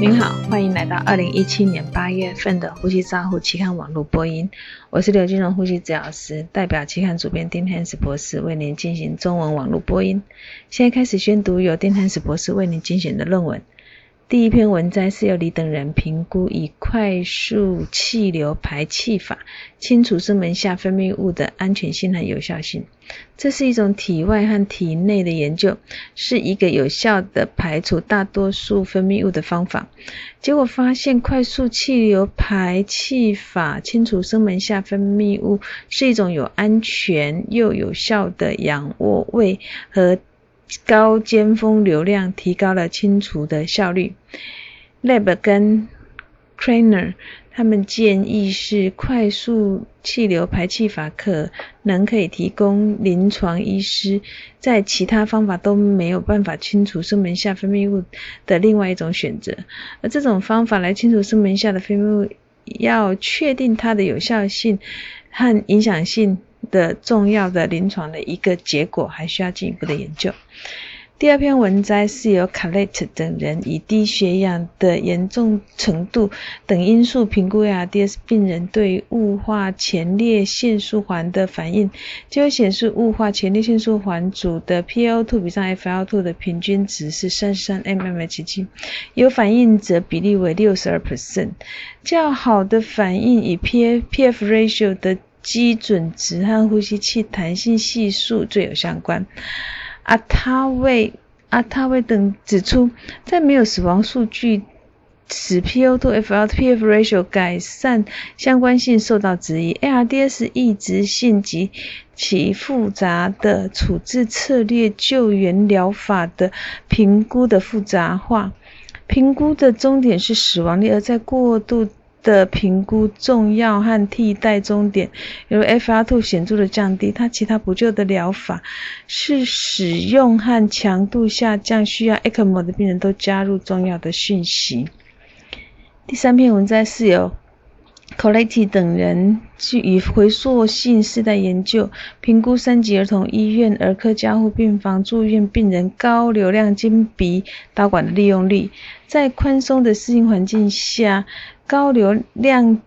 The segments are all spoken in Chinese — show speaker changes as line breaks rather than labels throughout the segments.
您好，欢迎来到二零一七年八月份的呼吸照护期刊网络播音。我是刘金荣呼吸治疗师，代表期刊主编丁汉斯博士为您进行中文网络播音。现在开始宣读由丁汉斯博士为您精选的论文。第一篇文摘是由李等人评估以快速气流排气法清除声门下分泌物的安全性和有效性。这是一种体外和体内的研究，是一个有效的排除大多数分泌物的方法。结果发现，快速气流排气法清除声门下分泌物是一种有安全又有效的仰卧位和。高尖峰流量提高了清除的效率。Lab 跟 Craner 他们建议是快速气流排气法可能可以提供临床医师在其他方法都没有办法清除声门下分泌物的另外一种选择。而这种方法来清除声门下的分泌物，要确定它的有效性和影响性。的重要的临床的一个结果，还需要进一步的研究。第二篇文摘是由卡雷特等人以低血氧的严重程度等因素评估 ARDS 病人对雾化前列腺素环的反应，结果显示雾化前列腺素环组的 PaO2 比上 FiO2 的平均值是三十三 mmHg，有反应者比例为六十二 percent，较好的反应以 P PF ratio 的。基准值和呼吸器弹性系数最有相关。阿塔卫、阿塔卫等指出，在没有死亡数据使 PO2 FLPF ratio 改善相关性受到质疑。ARDS 抑制性及其复杂的处置策略救援疗法的评估的复杂化，评估的终点是死亡率，而在过度。的评估重要和替代终点，由 FR2 显著的降低。它其他补救的疗法是使用和强度下降，需要 ECMO 的病人都加入重要的讯息。第三篇文摘是由 c o l l e t t 等人去以回溯性世代研究评估三级儿童医院儿科加护病房住院病人高流量经鼻导管的利用率，在宽松的适应环境下。高流量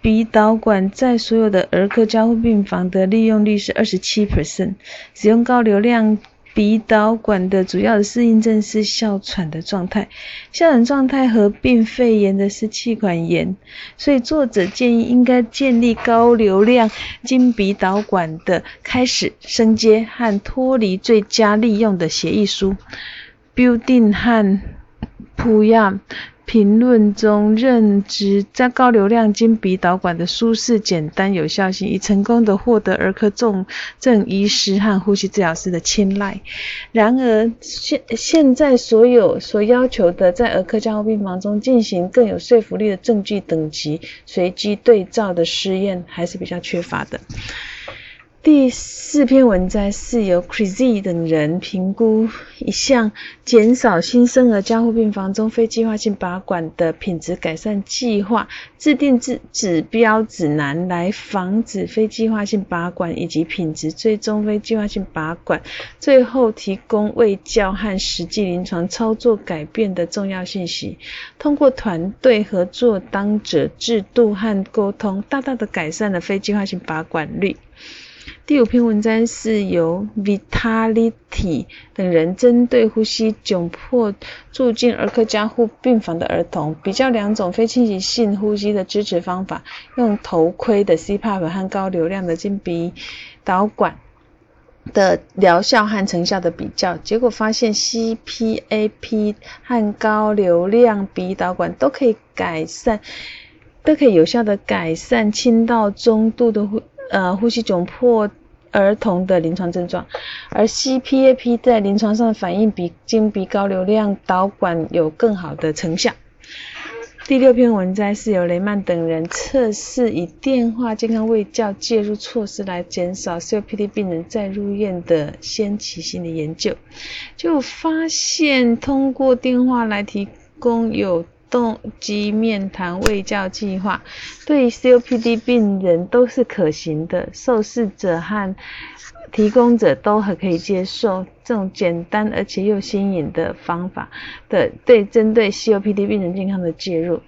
鼻导管在所有的儿科加护病房的利用率是二十七 percent。使用高流量鼻导管的主要的适应症是哮喘的状态，哮喘状态合并肺炎的是气管炎，所以作者建议应该建立高流量经鼻导管的开始、升阶和脱离最佳利用的协议书。Building 和 Puyam。评论中认知在高流量经鼻导管的舒适、简单、有效性，已成功的获得儿科重症医师和呼吸治疗师的青睐。然而，现现在所有所要求的在儿科加护病房中进行更有说服力的证据等级随机对照的试验，还是比较缺乏的。第四篇文摘是由 Crazy 等人评估一项减少新生儿加护病房中非计划性拔管的品质改善计划，制定指指标指南来防止非计划性拔管以及品质追踪非计划性拔管，最后提供卫教和实际临床操作改变的重要信息。通过团队合作、当者制度和沟通，大大的改善了非计划性拔管率。第五篇文章是由 Vitality 等人针对呼吸窘迫住进儿科加护病房的儿童，比较两种非侵袭性呼吸的支持方法，用头盔的 CPAP 和高流量的经鼻导管的疗效和成效的比较，结果发现 CPAP 和高流量鼻导管都可以改善，都可以有效的改善轻到中度的呼。呃，呼吸窘迫儿童的临床症状，而 CPAP 在临床上反应比经鼻高流量导管有更好的成效。第六篇文摘是由雷曼等人测试以电话健康卫教介入措施来减少 COPD 病人再入院的先期性的研究，就发现通过电话来提供有动机面谈卫教计划，对于 COPD 病人都是可行的，受试者和提供者都很可以接受这种简单而且又新颖的方法的对针对 COPD 病人健康的介入。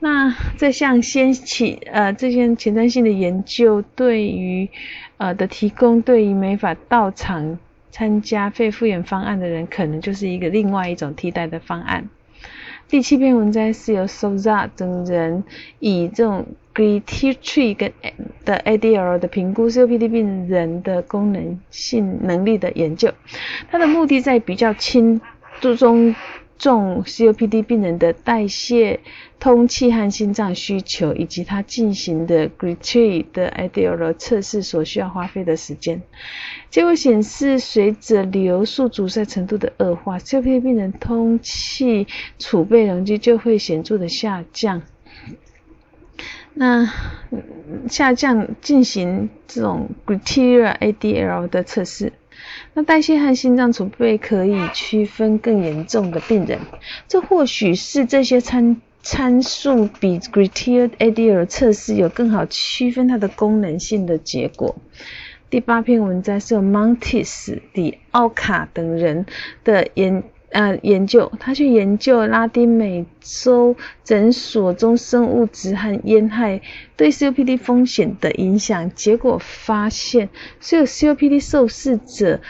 那这项先起呃这些前瞻性的研究对于呃的提供，对于没法到场参加肺复原方案的人，可能就是一个另外一种替代的方案。第七篇文章是由 Souza 等人以这种 Grititree 跟的 ADL 的评估 COPD 病人的功能性能力的研究，它的目的在比较轻注重。重 COPD 病人的代谢、通气和心脏需求，以及他进行的 Grititree 的 ADL 测试所需要花费的时间。结果显示，随着流速阻塞程度的恶化，COPD 病人通气储备容积就会显著的下降。那下降进行这种 Grititree ADL 的测试。那代谢和心脏储备可以区分更严重的病人，这或许是这些参参数比 Grititree ADL 测试有更好区分它的功能性的结果。第八篇文章是由 Montes、迪奥卡等人的研呃研究，他去研究拉丁美洲诊所中生物质和烟害对 COPD 风险的影响，结果发现，所有 COPD 受试者。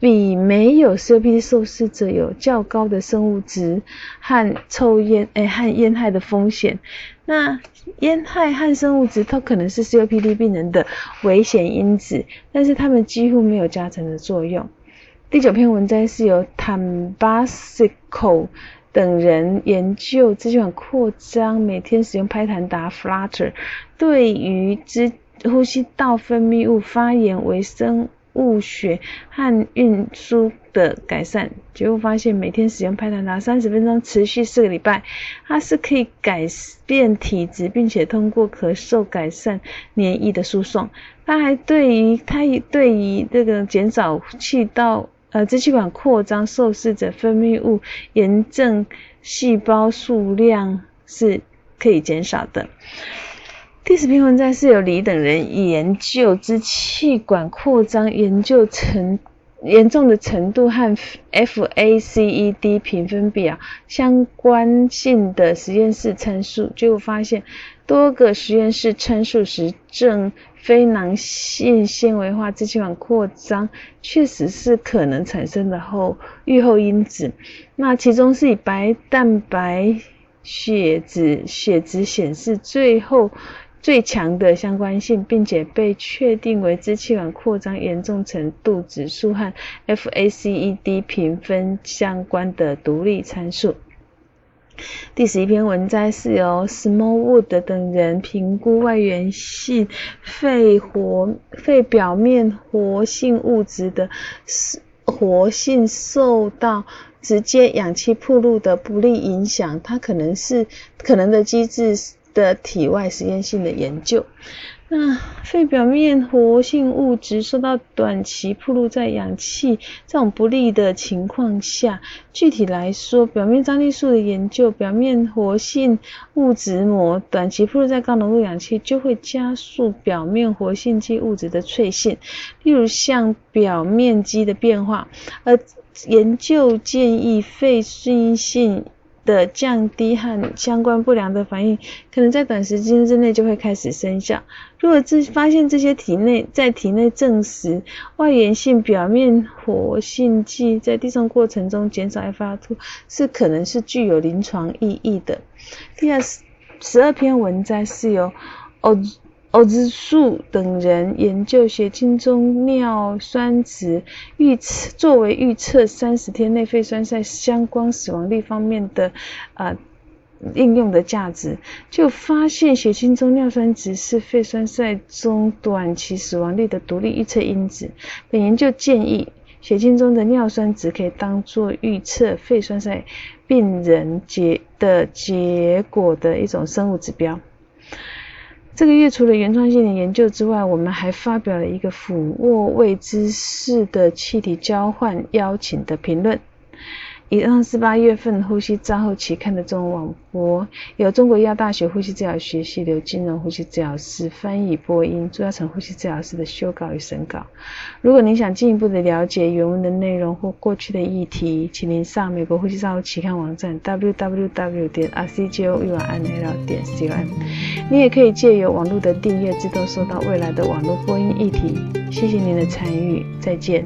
比没有 COPD 受试者有较高的生物质和抽烟诶和烟害的风险。那烟害和生物质，它可能是 COPD 病人的危险因子，但是它们几乎没有加成的作用。第九篇文章是由 Tambasco 等人研究支气管扩张，每天使用拍弹达 Flutter 对于支呼吸道分泌物发炎、微生物学和运输的改善，结果发现每天使用拍弹达三十分钟，持续四个礼拜，它是可以改变体质，并且通过咳嗽改善免疫的输送。它还对于它也对于这个减少气道呃支气管扩张受试者分泌物炎症细胞数量是可以减少的。第十篇文章是由李等人研究支气管扩张研究程严重的程度和 FACED 评分表相关性的实验室参数，结果发现多个实验室参数实证非囊性纤维化支气管扩张确实是可能产生的后预后因子。那其中是以白蛋白血脂血脂显示最后。最强的相关性，并且被确定为支气管扩张严重程度指数和 FACED 评分相关的独立参数。第十一篇文摘是由 Smallwood 等人评估外源性肺活肺表面活性物质的活性受到直接氧气铺路的不利影响，它可能是可能的机制。的体外实验性的研究，那肺表面活性物质受到短期暴露在氧气这种不利的情况下，具体来说，表面张力素的研究，表面活性物质膜短期暴露在高浓度氧气，就会加速表面活性剂物质的脆性，例如像表面积的变化，而研究建议肺适应性。的降低和相关不良的反应，可能在短时间之内就会开始生效。如果这发现这些体内在体内证实外源性表面活性剂在递送过程中减少 FR2，是可能是具有临床意义的。第二十二篇文章是由哦。欧兹树等人研究血清中尿酸值预测，作为预测三十天内肺栓塞相关死亡率方面的啊应用的价值，就发现血清中尿酸值是肺栓塞中短期死亡率的独立预测因子。本研究建议，血清中的尿酸值可以当作预测肺栓塞病人结的结果的一种生物指标。这个月除了原创性的研究之外，我们还发表了一个俯卧位姿势的气体交换邀请的评论。以上是八月份呼吸照后期刊的中文网播，由中国医药大学呼吸治疗学系刘金荣呼吸治疗师翻译播音，朱亚成呼吸治疗师的修稿与审稿。如果您想进一步的了解原文的内容或过去的议题，请您上美国呼吸照后期刊网站 www 点 rcjournal 点 com。你也可以借由网络的订阅，自动收到未来的网络播音议题。谢谢您的参与，再见。